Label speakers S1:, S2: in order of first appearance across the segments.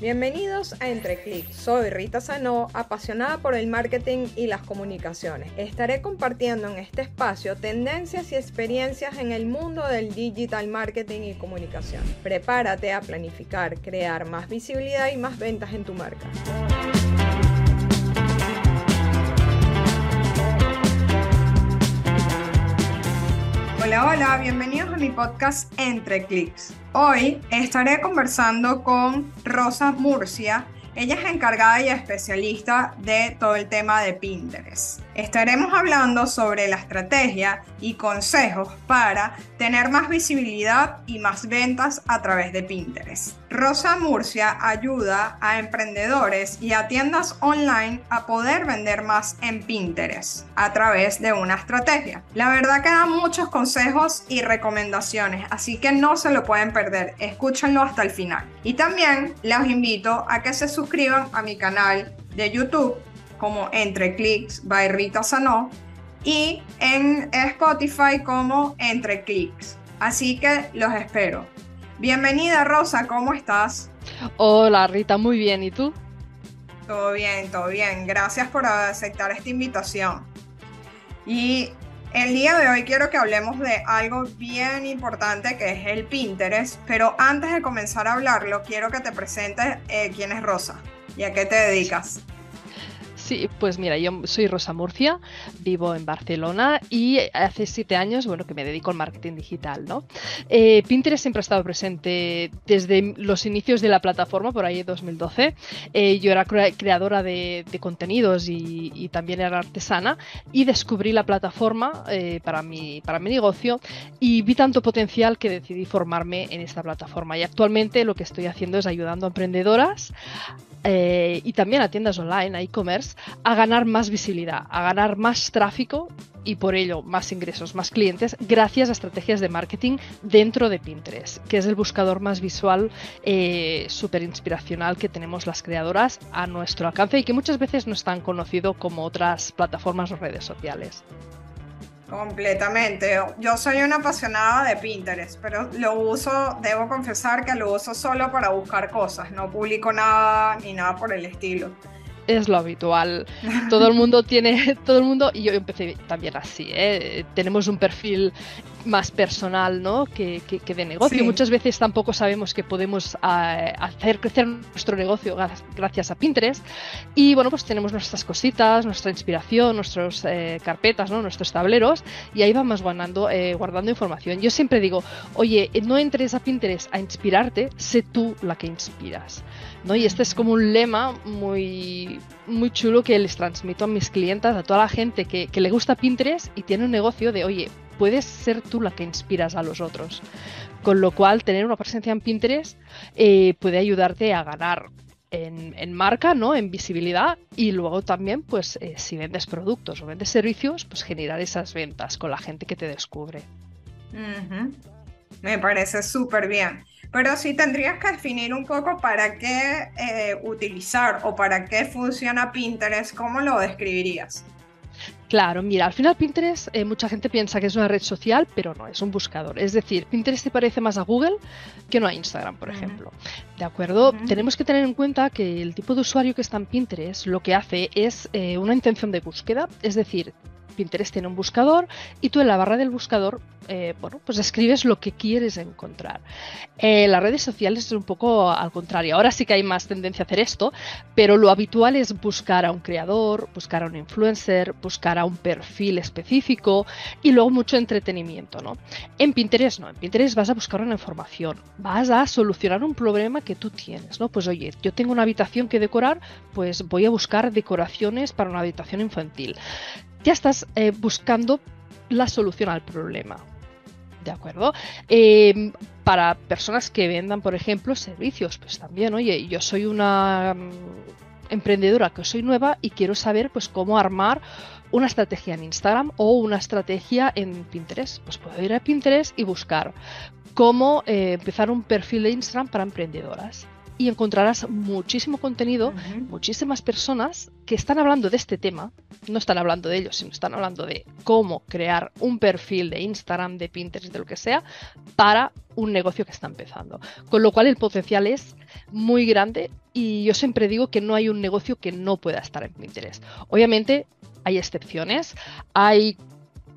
S1: Bienvenidos a Entre Clics. Soy Rita Sanó, apasionada por el marketing y las comunicaciones. Estaré compartiendo en este espacio tendencias y experiencias en el mundo del digital marketing y comunicación. Prepárate a planificar, crear más visibilidad y más ventas en tu marca. Hola, hola, bienvenidos a mi podcast Entre Clics. Hoy estaré conversando con Rosa Murcia. Ella es encargada y especialista de todo el tema de Pinterest. Estaremos hablando sobre la estrategia y consejos para tener más visibilidad y más ventas a través de Pinterest. Rosa Murcia ayuda a emprendedores y a tiendas online a poder vender más en Pinterest a través de una estrategia. La verdad que da muchos consejos y recomendaciones, así que no se lo pueden perder. Escúchenlo hasta el final. Y también les invito a que se suscriban a mi canal de YouTube como Entre Clics by Rita Sanó y en Spotify como Entre Clics. Así que los espero. Bienvenida Rosa, ¿cómo estás?
S2: Hola Rita, muy bien, ¿y tú?
S1: Todo bien, todo bien. Gracias por aceptar esta invitación. Y el día de hoy quiero que hablemos de algo bien importante que es el Pinterest, pero antes de comenzar a hablarlo, quiero que te presentes eh, quién es Rosa y a qué te dedicas.
S2: Sí, pues mira, yo soy Rosa Murcia, vivo en Barcelona y hace siete años, bueno, que me dedico al marketing digital, ¿no? Eh, Pinterest siempre ha estado presente desde los inicios de la plataforma, por ahí en 2012. Eh, yo era creadora de, contenidos y, también era artesana y descubrí la plataforma eh, para, mi, para mi negocio y vi tanto potencial que decidí formarme en esta plataforma. Y actualmente lo que estoy haciendo es ayudando a emprendedoras eh, y también a tiendas online, a e-commerce, a ganar más visibilidad, a ganar más tráfico y por ello más ingresos, más clientes, gracias a estrategias de marketing dentro de Pinterest, que es el buscador más visual, eh, súper inspiracional que tenemos las creadoras a nuestro alcance y que muchas veces no es tan conocido como otras plataformas o redes sociales.
S1: Completamente. Yo soy una apasionada de Pinterest, pero lo uso, debo confesar que lo uso solo para buscar cosas, no publico nada ni nada por el estilo
S2: es lo habitual. Todo el mundo tiene, todo el mundo, y yo empecé también así, ¿eh? tenemos un perfil más personal ¿no? que, que, de negocio. Muchas veces tampoco sabemos que podemos eh, hacer crecer nuestro negocio gracias a Pinterest. Y bueno, pues tenemos nuestras cositas, nuestra inspiración, nuestras eh, carpetas, ¿no? nuestros tableros, y ahí vamos guardando, guardando información. Yo siempre digo, oye, no entres a Pinterest a inspirarte, sé tú la que inspiras. ¿No? Y este es como un lema muy, muy chulo que les transmito a mis clientes, a toda la gente que, le gusta Pinterest y tiene un negocio de, oye, puedes ser tú la que inspiras a los otros. Con lo cual, tener una presencia en Pinterest eh, puede ayudarte a ganar en, marca, ¿no? En visibilidad y luego también, pues, eh, si vendes productos o vendes servicios, pues generar esas ventas con la gente que te descubre.
S1: Me parece súper bien. Pero sí tendrías que definir un poco para qué eh, utilizar o para qué funciona Pinterest, ¿cómo lo describirías?
S2: Claro, mira, al final Pinterest eh, mucha gente piensa que es una red social, pero no, es un buscador. Es decir, Pinterest se parece más a Google que no a Instagram, por ejemplo. ¿De acuerdo? Tenemos que tener en cuenta que el tipo de usuario que está en Pinterest lo que hace es eh, una intención de búsqueda, es decir, Pinterest tiene un buscador y tú en la barra del buscador, eh, bueno, pues escribes lo que quieres encontrar. Eh, las redes sociales es un poco al contrario. Ahora sí que hay más tendencia a hacer esto, pero lo habitual es buscar a un creador, buscar a un influencer, buscar a un perfil específico y luego mucho entretenimiento, ¿no? En Pinterest no, en Pinterest vas a buscar una información, vas a solucionar un problema que tú tienes, ¿no? Pues oye, yo tengo una habitación que decorar, pues voy a buscar decoraciones para una habitación infantil ya estás eh, buscando la solución al problema. ¿De acuerdo? Em, para personas que vendan, por ejemplo, servicios, pues también, oye, yo soy una mm, emprendedora que soy nueva y quiero saber pues cómo armar una estrategia en Instagram o una estrategia en Pinterest. Pues puedo ir a Pinterest y buscar cómo eh, empezar un perfil de Instagram para emprendedoras y encontrarás muchísimo contenido, muchísimas personas que están hablando de este tema, no están hablando de ellos, sino están hablando de cómo crear un perfil de Instagram, de Pinterest, de lo que sea, para un negocio que está empezando. Con lo cual el potencial es muy grande y yo siempre digo que no hay un negocio que no pueda estar en Pinterest. Obviamente hay excepciones, hay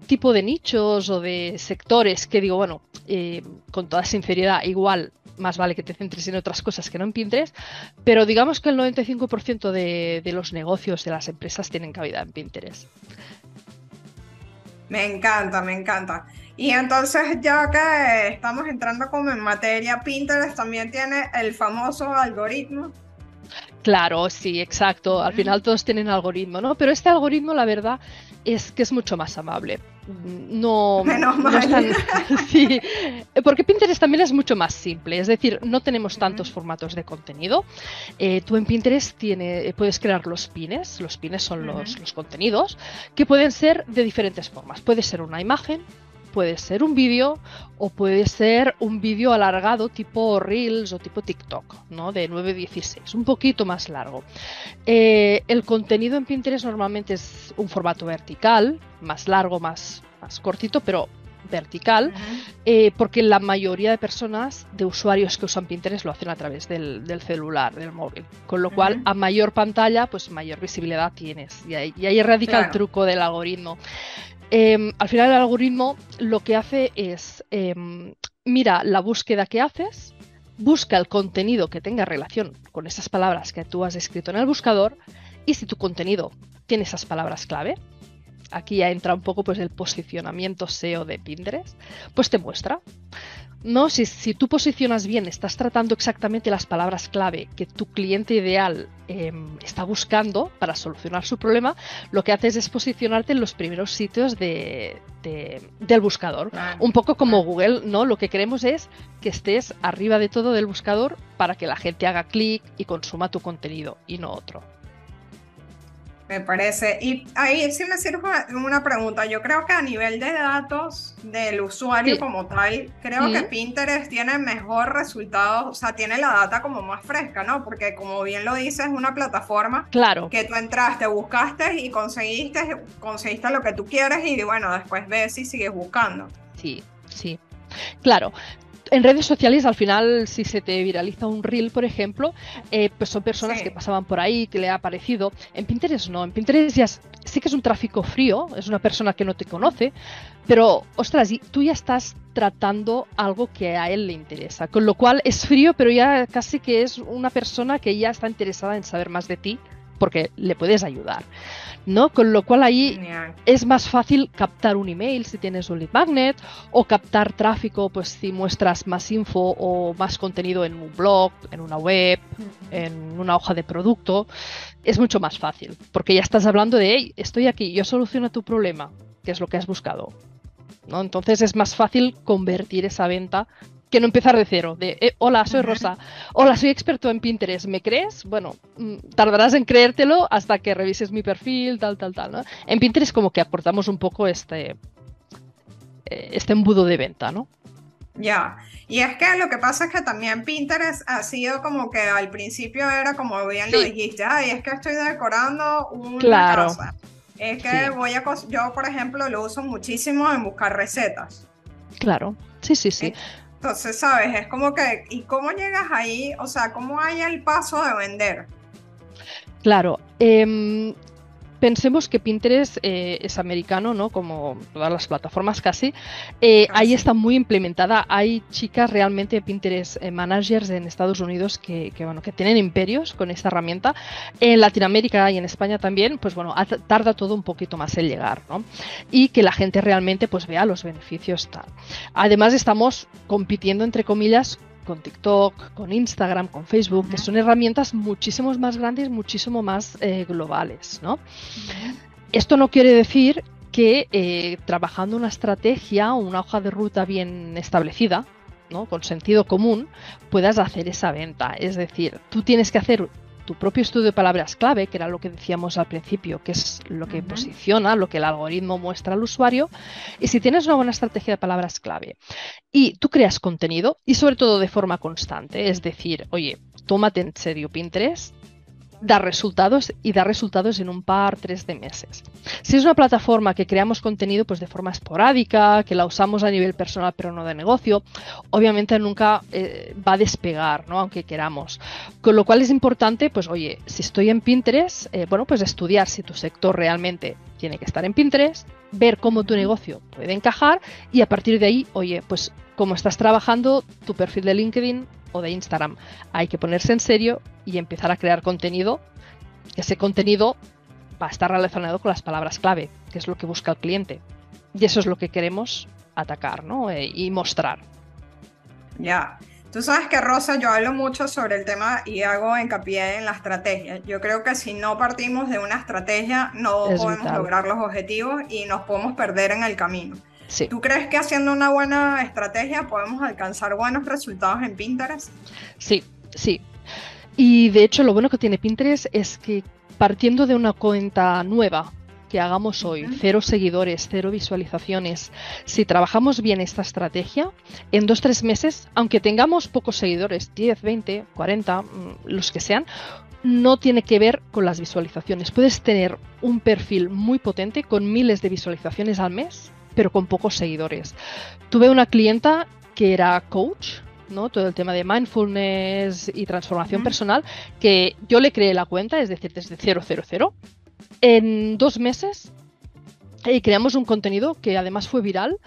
S2: tipo de nichos o de sectores que digo, bueno, eh, con toda sinceridad, igual más vale que te centres en otras cosas que no en Pinterest, pero digamos que el 95% de, de los negocios de las empresas tienen cabida en Pinterest.
S1: Me encanta, me encanta. Y entonces ya que estamos entrando como en materia, Pinterest también tiene el famoso algoritmo.
S2: Claro, sí, exacto. Al final todos tienen algoritmo, ¿no? Pero este algoritmo, la verdad, es que es mucho más amable. No,
S1: Menos mal.
S2: sí, porque Pinterest también es mucho más simple. Es decir, no tenemos tantos formatos de contenido. Eh, tú en Pinterest tiene, puedes crear los pines. Los pines son los, los contenidos que pueden ser de diferentes formas. Puede ser una imagen, puede ser un vídeo o puede ser un vídeo alargado tipo Reels o tipo TikTok, ¿no? De 9.16, un poquito más largo. Eh, el contenido en Pinterest normalmente es un formato vertical, más largo, más, más cortito, pero vertical, eh, porque la mayoría de personas, de usuarios que usan Pinterest, lo hacen a través del, celular, del móvil. Con lo cual, a mayor pantalla, pues mayor visibilidad tienes. Y ahí, y ahí radica el truco del algoritmo. Em, al final el algoritmo lo que hace es, em, mira la búsqueda que haces, busca el contenido que tenga relación con esas palabras que tú has escrito en el buscador y si tu contenido tiene esas palabras clave, aquí ya entra un poco pues el posicionamiento SEO de Pinterest, pues te muestra. No, si, si tú posicionas bien, estás tratando exactamente las palabras clave que tu cliente ideal em, está buscando para solucionar su problema, lo que haces es posicionarte en los primeros sitios de, del buscador. Un poco como Google, ¿no? Lo que queremos es que estés arriba de todo del buscador para que la gente haga clic y consuma tu contenido y no otro.
S1: Me parece. Y ahí sí me sirve una pregunta. Yo creo que a nivel de datos del usuario como tal, creo que Pinterest tiene mejor resultado, o sea, tiene la data como más fresca, ¿no? Porque como bien lo dices, es una plataforma
S2: claro.
S1: que tú entraste, buscaste y conseguiste, conseguiste lo que tú quieres y bueno, después ves si sigues buscando.
S2: Sí, sí. Claro, en redes sociales al final si se te viraliza un reel, por ejemplo, eh, pues son personas que pasaban por ahí, que le ha aparecido. En Pinterest no, en Pinterest ya sí que es un tráfico frío, es una persona que no te conoce, pero ostras, tú ya estás tratando algo que a él le interesa, con lo cual es frío, pero ya casi que es una persona que ya está interesada en saber más de ti porque le puedes ayudar. ¿No? Con lo cual ahí es más fácil captar un email si tienes un lead magnet o captar tráfico pues si muestras más info o más contenido en un blog, en una web, en una hoja de producto. Es mucho más fácil porque ya estás hablando de, hey, estoy aquí, yo soluciono tu problema, que es lo que has buscado. ¿no? Entonces es más fácil convertir esa venta que no empezar de cero, de eh, hola, soy Rosa, hola, soy experto en Pinterest, ¿me crees? Bueno, mm, tardarás en creértelo hasta que revises mi perfil, tal, tal, tal. ¿no? En Pinterest como que aportamos un poco este, eh, este embudo de venta, ¿no?
S1: Ya, y es que lo que pasa es que también Pinterest ha sido como que al principio era como bien lo dijiste, ay, es que estoy decorando una
S2: claro.
S1: casa. Es que voy a, yo por ejemplo lo uso muchísimo en buscar recetas.
S2: Claro, sí, sí, sí.
S1: Entonces, ¿sabes? Es como que, ¿y cómo llegas ahí? O sea, ¿cómo hay el paso de vender?
S2: Claro, eh, pensemos que Pinterest eh, es americano, ¿no? Como todas las plataformas casi. Eh, ahí está muy implementada. Hay chicas realmente Pinterest eh, managers en Estados Unidos que, bueno, que tienen imperios con esta herramienta. En Latinoamérica y en España también, pues bueno, tarda todo un poquito más en llegar, ¿no? Y que la gente realmente pues vea los beneficios tal. Además estamos compitiendo entre comillas con TikTok, con Instagram, con Facebook, que son herramientas muchísimo más grandes, muchísimo más eh, globales. ¿no? Esto no quiere decir que eh, trabajando una estrategia o una hoja de ruta bien establecida, ¿no? con sentido común, puedas hacer esa venta. Es decir, tú tienes que hacer tu propio estudio de palabras clave, que era lo que decíamos al principio, que es lo que posiciona, lo que el algoritmo muestra al usuario, y si tienes una buena estrategia de palabras clave. Y tú creas contenido, y sobre todo de forma constante, es decir, oye, tómate en serio Pinterest, dar resultados y dar resultados en un par, tres de meses. Si es una plataforma que creamos contenido pues de forma esporádica, que la usamos a nivel personal pero no de negocio, obviamente nunca eh, va a despegar, ¿no? Aunque queramos. Con lo cual es importante, pues oye, si estoy en Pinterest, eh, bueno, pues estudiar si tu sector realmente tiene que estar en Pinterest, ver cómo tu negocio puede encajar y a partir de ahí, oye, pues cómo estás trabajando tu perfil de LinkedIn o de Instagram. Hay que ponerse en serio y empezar a crear contenido. Ese contenido va a estar relacionado con las palabras clave, que es lo que busca el cliente. Y eso es lo que queremos atacar ¿no? Eh, y mostrar.
S1: Ya. Tú sabes que Rosa, yo hablo mucho sobre el tema y hago hincapié en la estrategia. Yo creo que si no partimos de una estrategia, no podemos lograr los objetivos y nos podemos perder en el camino. ¿Tú crees que haciendo una buena estrategia podemos alcanzar buenos resultados en Pinterest?
S2: Sí, sí. Y de hecho lo bueno que tiene Pinterest es que partiendo de una cuenta nueva que hagamos hoy, cero seguidores, cero visualizaciones, si trabajamos bien esta estrategia, en dos, tres meses, aunque tengamos pocos seguidores, 10, 20, 40, los que sean, no tiene que ver con las visualizaciones. Puedes tener un perfil muy potente con miles de visualizaciones al mes pero con pocos seguidores. Tuve una clienta que era coach, ¿no? Todo el tema de mindfulness y transformación personal, que yo le creé la cuenta, es decir, desde 000. En dos meses y creamos un contenido que además fue viral.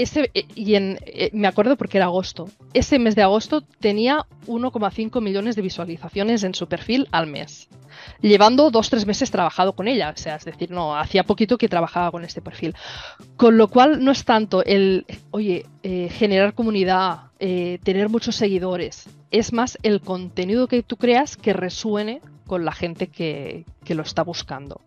S2: Ese, eh, y en, eh, me acuerdo porque era agosto. Ese mes de agosto tenía 1,5 millones de visualizaciones en su perfil al mes llevando dos, tres meses trabajado con ella. O sea, es decir, no, hacía poquito que trabajaba con este perfil. Con lo cual no es tanto el, oye, eh, generar comunidad, eh, tener muchos seguidores. Es más el contenido que tú creas que resuene con la gente que, lo está buscando.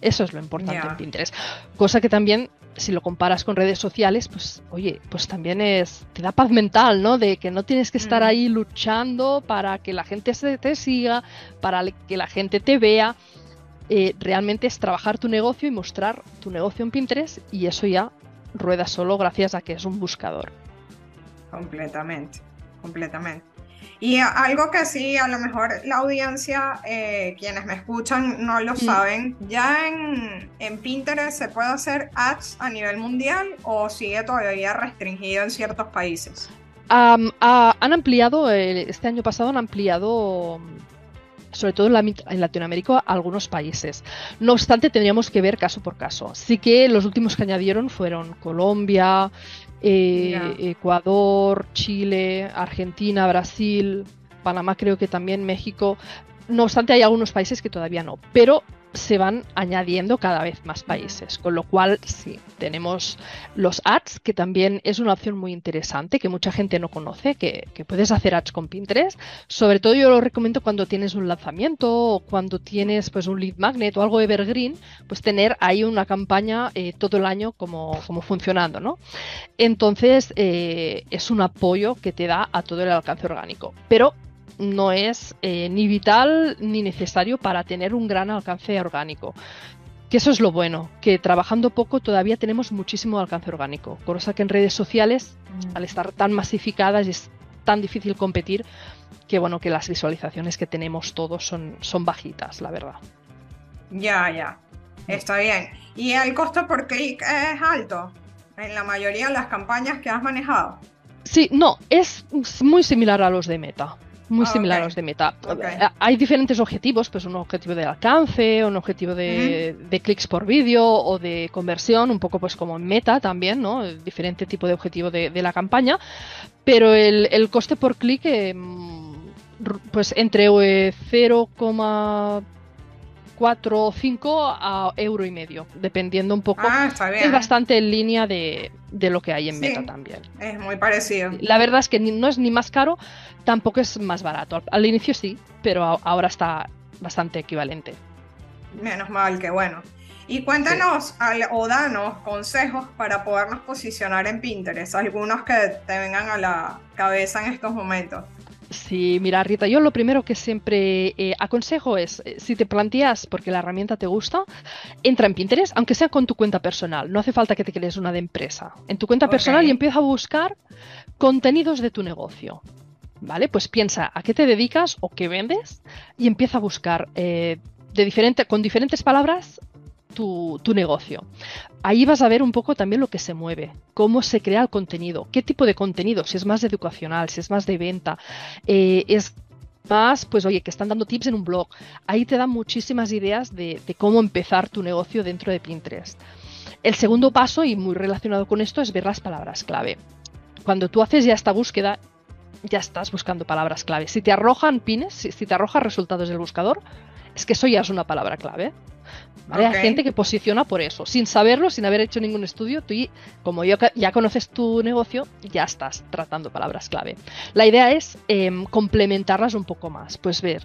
S2: Eso es lo importante en Pinterest. Cosa que también si lo comparas con redes sociales, pues oye, pues también es, te da paz mental, ¿no? De que no tienes que estar mm. ahí luchando para que la gente se te siga, para que la gente te vea. Eh, realmente es trabajar tu negocio y mostrar tu negocio en Pinterest y eso ya rueda solo gracias a que es un buscador.
S1: Completamente, completamente. Y algo que sí, a lo mejor la audiencia, eh, quienes me escuchan no lo mm. saben, ¿ya en, en, Pinterest se puede hacer ads a nivel mundial o sigue todavía restringido en ciertos países?
S2: han ampliado, este año pasado han ampliado sobre todo en, en, Latinoamérica, algunos países. No obstante, tendríamos que ver caso por caso. Sí que los últimos que añadieron fueron Colombia, eh, Ecuador, Chile, Argentina, Brasil, Panamá creo que también, México. No obstante, hay algunos países que todavía no, pero se van añadiendo cada vez más países, con lo cual sí, tenemos los ads, que también es una opción muy interesante, que mucha gente no conoce, que, puedes hacer ads con Pinterest. Sobre todo yo lo recomiendo cuando tienes un lanzamiento o cuando tienes pues un lead magnet o algo evergreen, pues tener ahí una campaña eh, todo el año como, como funcionando, ¿no? Entonces eh, es un apoyo que te da a todo el alcance orgánico. Pero no es eh, ni vital ni necesario para tener un gran alcance orgánico. Que eso es lo bueno, que trabajando poco todavía tenemos muchísimo alcance orgánico, cosa que en redes sociales, mm. al estar tan masificadas, es tan difícil competir que bueno, que las visualizaciones que tenemos todos son, son bajitas, la verdad.
S1: Ya, ya. Está bien. ¿Y el costo por clic es alto en la mayoría de las campañas que has manejado?
S2: Sí, no, es muy similar a los de Meta muy oh, similar a los de Meta. Eh, hay diferentes objetivos, pues un objetivo de alcance, un objetivo de, clics por vídeo o de conversión, un poco pues como en Meta también, ¿no? Diferente tipo de objetivo de, de la campaña, pero el, el coste por clic, eh, pues entre 0,3 4, 5 a euro y medio, dependiendo un poco.
S1: Ah, está bien.
S2: Es bastante en línea de, de lo que hay en Meta también.
S1: Es muy parecido.
S2: La verdad es que no es ni más caro, tampoco es más barato. Al, inicio sí, pero ahora está bastante equivalente.
S1: Menos mal que bueno. Y cuéntanos o danos consejos para podernos posicionar en Pinterest, algunos que te vengan a la cabeza en estos momentos.
S2: Sí, mira, Rita, yo lo primero que siempre eh, aconsejo es, eh, si te planteas porque la herramienta te gusta, entra en Pinterest, aunque sea con tu cuenta personal. No hace falta que te crees una de empresa. En tu cuenta personal y empieza a buscar contenidos de tu negocio. ¿Vale? Pues piensa a qué te dedicas o qué vendes y empieza a buscar eh, de con diferentes palabras tu, negocio. Ahí vas a ver un poco también lo que se mueve, cómo se crea el contenido, qué tipo de contenido, si es más educacional, si es más de venta, eh, es más, pues oye, que están dando tips en un blog. Ahí te dan muchísimas ideas de, cómo empezar tu negocio dentro de Pinterest. El segundo paso, y muy relacionado con esto, es ver las palabras clave. Cuando tú haces ya esta búsqueda, ya estás buscando palabras clave. Si te arrojan pines, si, si te arrojan resultados del buscador, es que eso ya es una palabra clave. Hay gente que posiciona por eso, sin saberlo, sin haber hecho ningún estudio, tú como ya conoces tu negocio, ya estás tratando palabras clave. La idea es em, complementarlas un poco más, pues ver.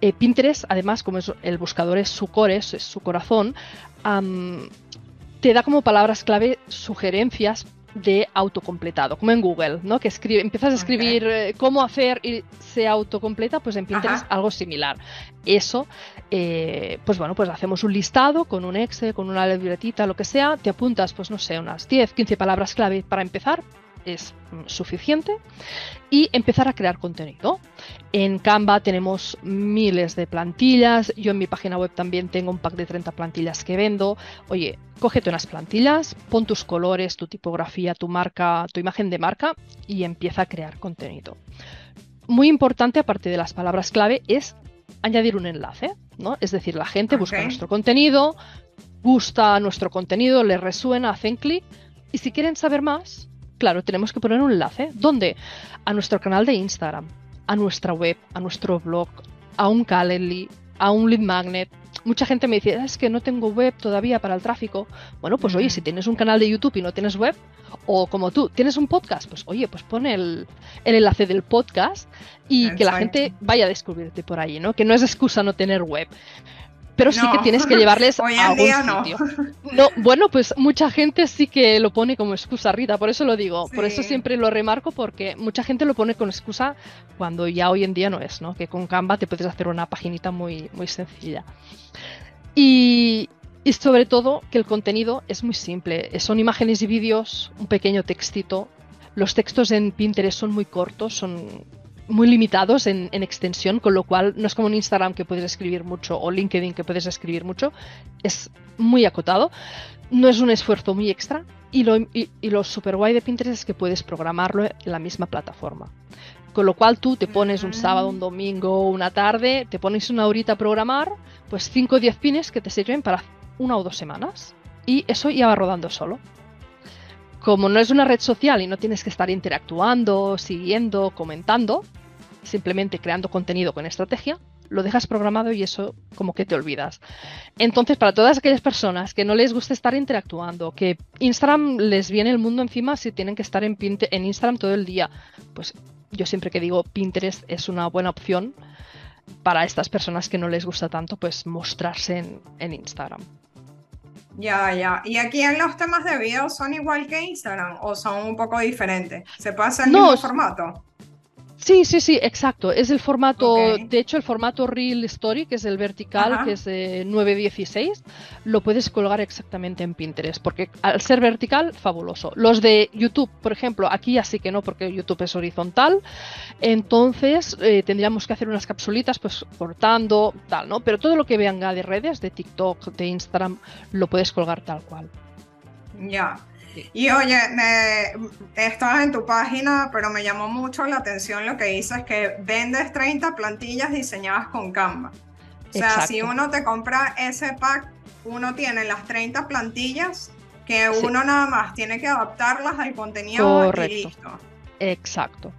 S2: Eh, Pinterest, además, como es, el buscador es su core, es, su corazón, te da como palabras clave sugerencias de autocompletado, como en Google, ¿no? Que escribe, empiezas a escribir eh, cómo hacer y se autocompleta, pues en Pinterest algo similar. Eso, eh, pues bueno, pues hacemos un listado con un Excel, con una libretita, lo que sea, te apuntas, pues no sé, unas 10, 15 palabras clave para empezar, es suficiente y empezar a crear contenido. En Canva tenemos miles de plantillas, yo en mi página web también tengo un pack de 30 plantillas que vendo. Oye, cógete unas plantillas, pon tus colores, tu tipografía, tu marca, tu imagen de marca y empieza a crear contenido. Muy importante, aparte de las palabras clave, es añadir un enlace, ¿no? Es decir, la gente busca nuestro contenido, gusta nuestro contenido, le resuena, hacen clic y si quieren saber más, claro, tenemos que poner un enlace. ¿Dónde? A nuestro canal de Instagram, a nuestra web, a nuestro blog, a un Calendly, a un lead magnet. Mucha gente me dice, ah, es que no tengo web todavía para el tráfico. Bueno, pues oye, si tienes un canal de YouTube y no tienes web, o como tú, tienes un podcast, pues oye, pues pon el, enlace del podcast y que la gente vaya a descubrirte por ahí, ¿no? Que no es excusa no tener web pero sí que tienes que llevarles a algún sitio. No. bueno, pues mucha gente sí que lo pone como excusa, Rita, por eso lo digo, por eso siempre lo remarco, porque mucha gente lo pone con excusa cuando ya hoy en día no es, ¿no? Que con Canva te puedes hacer una paginita muy, muy sencilla. Y, y sobre todo que el contenido es muy simple, son imágenes y vídeos, un pequeño textito. Los textos en Pinterest son muy cortos, son muy limitados en, extensión, con lo cual no es como en Instagram que puedes escribir mucho o LinkedIn que puedes escribir mucho, es muy acotado, no es un esfuerzo muy extra y lo, y, lo super guay de Pinterest es que puedes programarlo en la misma plataforma. Con lo cual tú te pones un sábado, un domingo, una tarde, te pones una horita a programar, pues 5 o 10 pines que te sirven para una o dos semanas. Y eso ya va rodando solo como no es una red social y no tienes que estar interactuando, siguiendo, comentando, simplemente creando contenido con estrategia, lo dejas programado y eso como que te olvidas. Entonces, para todas aquellas personas que no les gusta estar interactuando, que Instagram les viene el mundo encima si tienen que estar en, en Instagram todo el día, pues yo siempre que digo Pinterest es una buena opción para estas personas que no les gusta tanto, pues mostrarse en Instagram.
S1: Ya, ya. ¿Y aquí en los temas de video son igual que Instagram o son un poco diferentes? ¿Se puede hacer el mismo formato?
S2: Sí, sí, sí, exacto. Es el formato, de hecho, el formato Real Story, que es el vertical, que es de 916, lo puedes colgar exactamente en Pinterest, porque al ser vertical, fabuloso. Los de YouTube, por ejemplo, aquí así que no, porque YouTube es horizontal, entonces eh, tendríamos que hacer unas capsulitas, pues cortando, tal, ¿no? Pero todo lo que venga de redes, de TikTok, de Instagram, lo puedes colgar tal cual.
S1: Ya. Y oye, estaba en tu página, pero me llamó mucho la atención lo que dices, que vendes 30 plantillas diseñadas con Canva. O sea, si uno te compra ese pack, uno tiene las 30 plantillas que uno nada más tiene que adaptarlas al contenido y listo.
S2: Exacto.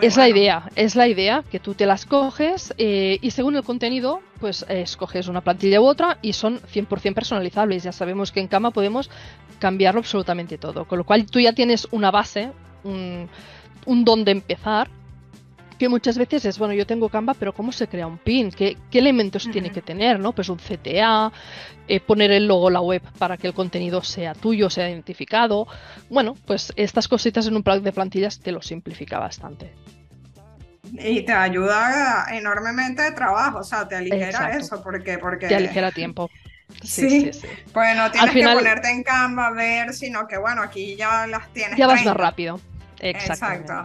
S2: es la idea, es la idea que tú te las coges eh, y según el contenido, pues escoges una plantilla u otra y son 100% personalizables. Ya sabemos que en Cama podemos cambiarlo absolutamente todo, con lo cual tú ya tienes una base, un, un don de empezar que muchas veces es, bueno, yo tengo Canva, pero ¿cómo se crea un pin? ¿Qué, elementos tiene que tener? ¿no? Pues un CTA, eh, poner el logo la web para que el contenido sea tuyo, sea identificado. Bueno, pues estas cositas en un plan de plantillas te lo simplifica bastante.
S1: y te ayuda enormemente de trabajo, o sea, te aligera eso, porque, porque...
S2: Te aligera tiempo.
S1: Sí, sí, Pues no tienes que ponerte en Canva a ver, sino que bueno, aquí ya las tienes.
S2: Ya vas más rápido. Exacto.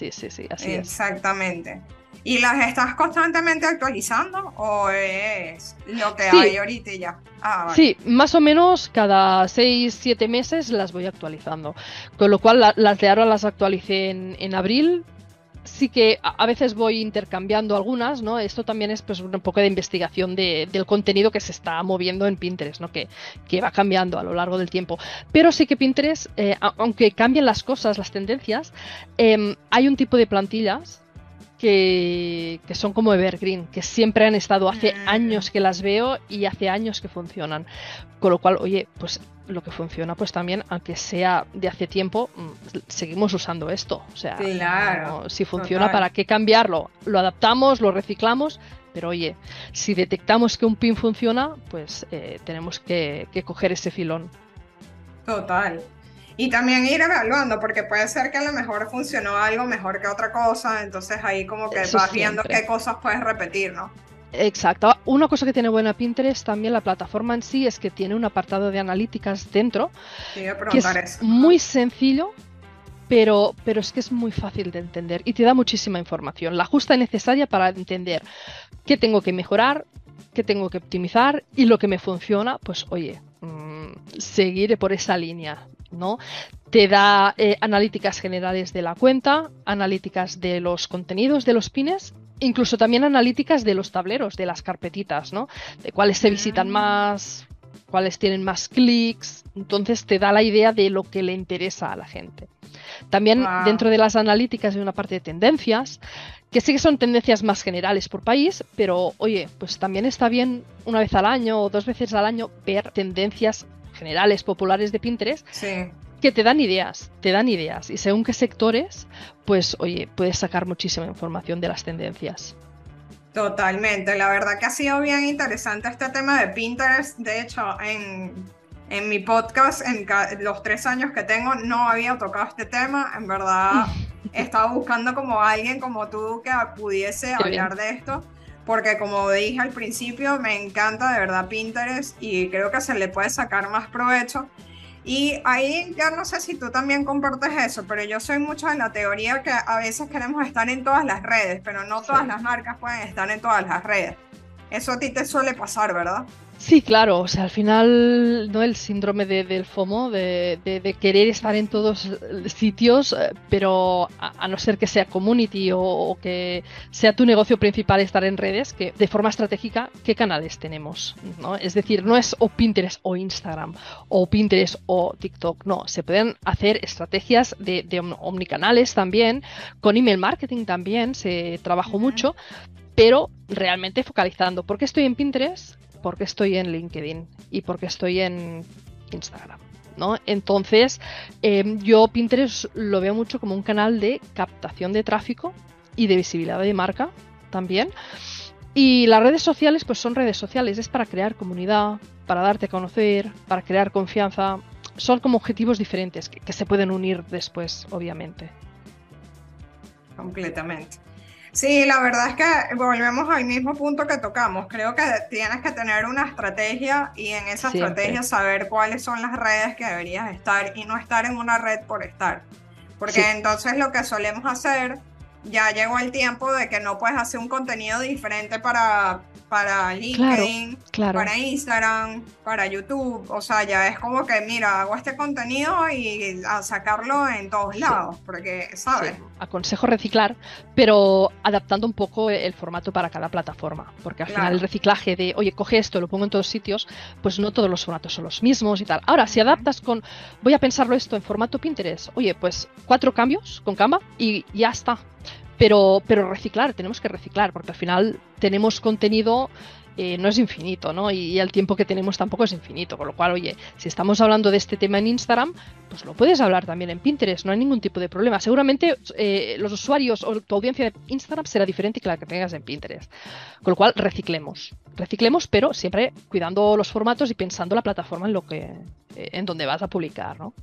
S2: Sí, sí, sí, así
S1: es. Exactamente. ¿Y las estás constantemente actualizando o es lo que hay ahorita y ya?
S2: Ah, sí, más o menos cada 6, 7 meses las voy actualizando. Con lo cual las de ahora las actualicé en, en abril, sí que a veces voy intercambiando algunas, ¿no? Esto también es pues un poco de investigación del contenido que se está moviendo en Pinterest, ¿no? Que, que va cambiando a lo largo del tiempo. Pero sí que Pinterest, eh, aunque cambien las cosas, las tendencias, em, hay un tipo de plantillas que, que, son como Evergreen, que siempre han estado hace mm. años que las veo y hace años que funcionan. Con lo cual, oye, pues lo que funciona, pues también, aunque sea de hace tiempo, mm, seguimos usando esto. O sea, si funciona, ¿para qué cambiarlo? Lo adaptamos, lo reciclamos, pero oye, si detectamos que un pin funciona, pues eh, tenemos que, que coger ese filón.
S1: Total. Y también ir evaluando, porque puede ser que a lo mejor funcionó algo mejor que otra cosa, entonces ahí como que vas viendo qué cosas puedes repetir, ¿no?
S2: Exacto. Una cosa que tiene buena Pinterest también la plataforma en sí es que tiene un apartado de analíticas dentro que es muy sencillo, pero, pero es que es muy fácil de entender y te da muchísima información, la justa y necesaria para entender qué tengo que mejorar, qué tengo que optimizar y lo que me funciona, pues oye, mm, seguir por esa línea. ¿no? Te da eh, analíticas generales de la cuenta, analíticas de los contenidos de los pines, incluso también analíticas de los tableros, de las carpetitas, ¿no? De cuáles se visitan mm. más, cuáles tienen más clics. Entonces te da la idea de lo que le interesa a la gente. También dentro de las analíticas hay una parte de tendencias, que sí que son tendencias más generales por país, pero oye, pues también está bien una vez al año o dos veces al año ver tendencias generales populares de Pinterest que te dan ideas, te dan ideas y según qué sectores, pues oye, puedes sacar muchísima información de las tendencias.
S1: Totalmente, la verdad que ha sido bien interesante este tema de Pinterest. De hecho, en, en mi podcast, en los tres años que tengo, no había tocado este tema. En verdad, estaba buscando como alguien como tú que pudiese hablar de esto porque como dije al principio, me encanta de verdad Pinterest y creo que se le puede sacar más provecho. Y ahí ya no sé si tú también compartes eso, pero yo soy mucho de la teoría que a veces queremos estar en todas las redes, pero no todas las marcas pueden estar en todas las redes. Eso a ti te suele pasar, ¿verdad?
S2: Sí, claro, o sea, al final, ¿no? El síndrome del FOMO, de, querer estar en todos sitios, eh, pero a, no ser que sea community o, que sea tu negocio principal estar en redes, que de forma estratégica, ¿qué canales tenemos? ¿no? Es decir, no es o Pinterest o Instagram, o Pinterest o TikTok, no, se pueden hacer estrategias de, omnicanales también, con email marketing también se trabajó mucho, pero realmente focalizando. ¿Por qué estoy en Pinterest? Porque estoy en LinkedIn y porque estoy en Instagram. ¿no? Entonces, em, yo Pinterest lo veo mucho como un canal de captación de tráfico y de visibilidad de marca también. Y las redes sociales, pues son redes sociales, es para crear comunidad, para darte a conocer, para crear confianza. Son como objetivos diferentes que se pueden unir después, obviamente.
S1: Completamente. Sí, la verdad es que volvemos al mismo punto que tocamos. Creo que tienes que tener una estrategia y en esa estrategia saber cuáles son las redes que deberías estar y no estar en una red por estar. Porque entonces lo que solemos hacer, ya llegó el tiempo de que no puedes hacer un contenido diferente para para LinkedIn, para Instagram, para YouTube. O sea, ya es como que, mira, hago este contenido y a sacarlo en todos lados, porque, ¿sabes?
S2: Aconsejo reciclar, pero adaptando un poco el formato para cada plataforma, porque al final el reciclaje de, oye, coge esto, lo pongo en todos sitios, pues no todos los formatos son los mismos y tal. Ahora, si adaptas con, voy a pensarlo esto en formato Pinterest, oye, pues cuatro cambios con Canva y ya está pero, pero reciclar, tenemos que reciclar, porque al final tenemos contenido, eh, no es infinito, ¿no? Y, el tiempo que tenemos tampoco es infinito, con lo cual, oye, si estamos hablando de este tema en Instagram, pues lo puedes hablar también en Pinterest, no hay ningún tipo de problema. Seguramente eh, los usuarios o tu audiencia de Instagram será diferente que la que tengas en Pinterest. Con lo cual, reciclemos. Reciclemos, pero siempre cuidando los formatos y pensando la plataforma en lo que, eh, en donde vas a publicar, ¿no?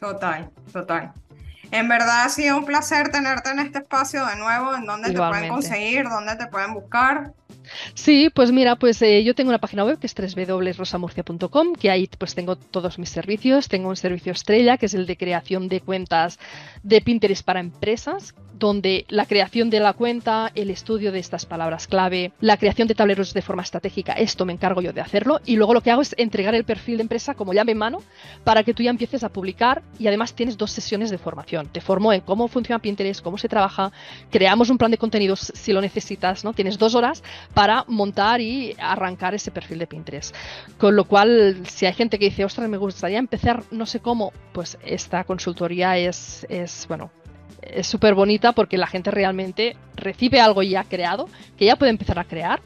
S1: Total, total. En verdad ha sido un placer tenerte en este espacio de nuevo, en donde te pueden conseguir, dónde te pueden buscar.
S2: Sí, pues mira, pues eh, yo tengo una página web que es www.rosamurcia.com, que ahí pues tengo todos mis servicios. Tengo un servicio estrella, que es el de creación de cuentas de Pinterest para empresas, donde la creación de la cuenta, el estudio de estas palabras clave, la creación de tableros de forma estratégica, esto me encargo yo de hacerlo. Y luego lo que hago es entregar el perfil de empresa como llave en mano para que tú ya empieces a publicar y además tienes dos sesiones de formación. Te formo en cómo funciona Pinterest, cómo se trabaja, creamos un plan de contenidos si lo necesitas, ¿no? Tienes dos horas para montar y arrancar ese perfil de Pinterest. Con lo cual, si hay gente que dice, ostras, me gustaría empezar, no sé cómo, pues esta consultoría es, es bueno, es súper bonita porque la gente realmente recibe algo ya creado, que ya puede empezar a crear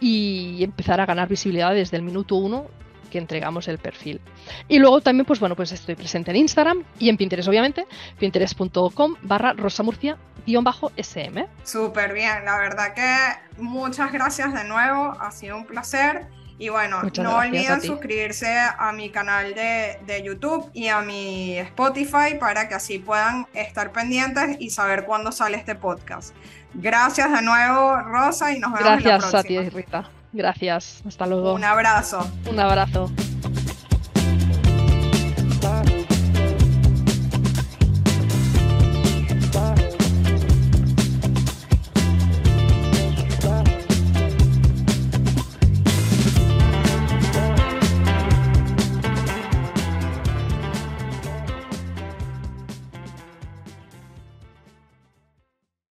S2: y empezar a ganar visibilidad desde el minuto uno que entregamos el perfil. Y luego también, pues bueno, pues estoy presente en Instagram y en Pinterest, obviamente, pinterest.com barra rosamurcia bajo SM.
S1: Súper bien, la verdad que muchas gracias de nuevo, ha sido un placer. Y bueno, no olviden suscribirse a mi canal de, de, YouTube y a mi Spotify para que así puedan estar pendientes y saber cuándo sale este podcast. Gracias de nuevo, Rosa, y nos vemos
S2: Gracias
S1: en la próxima.
S2: a ti, Rita. Gracias. Hasta luego.
S1: Un abrazo.
S2: Un abrazo.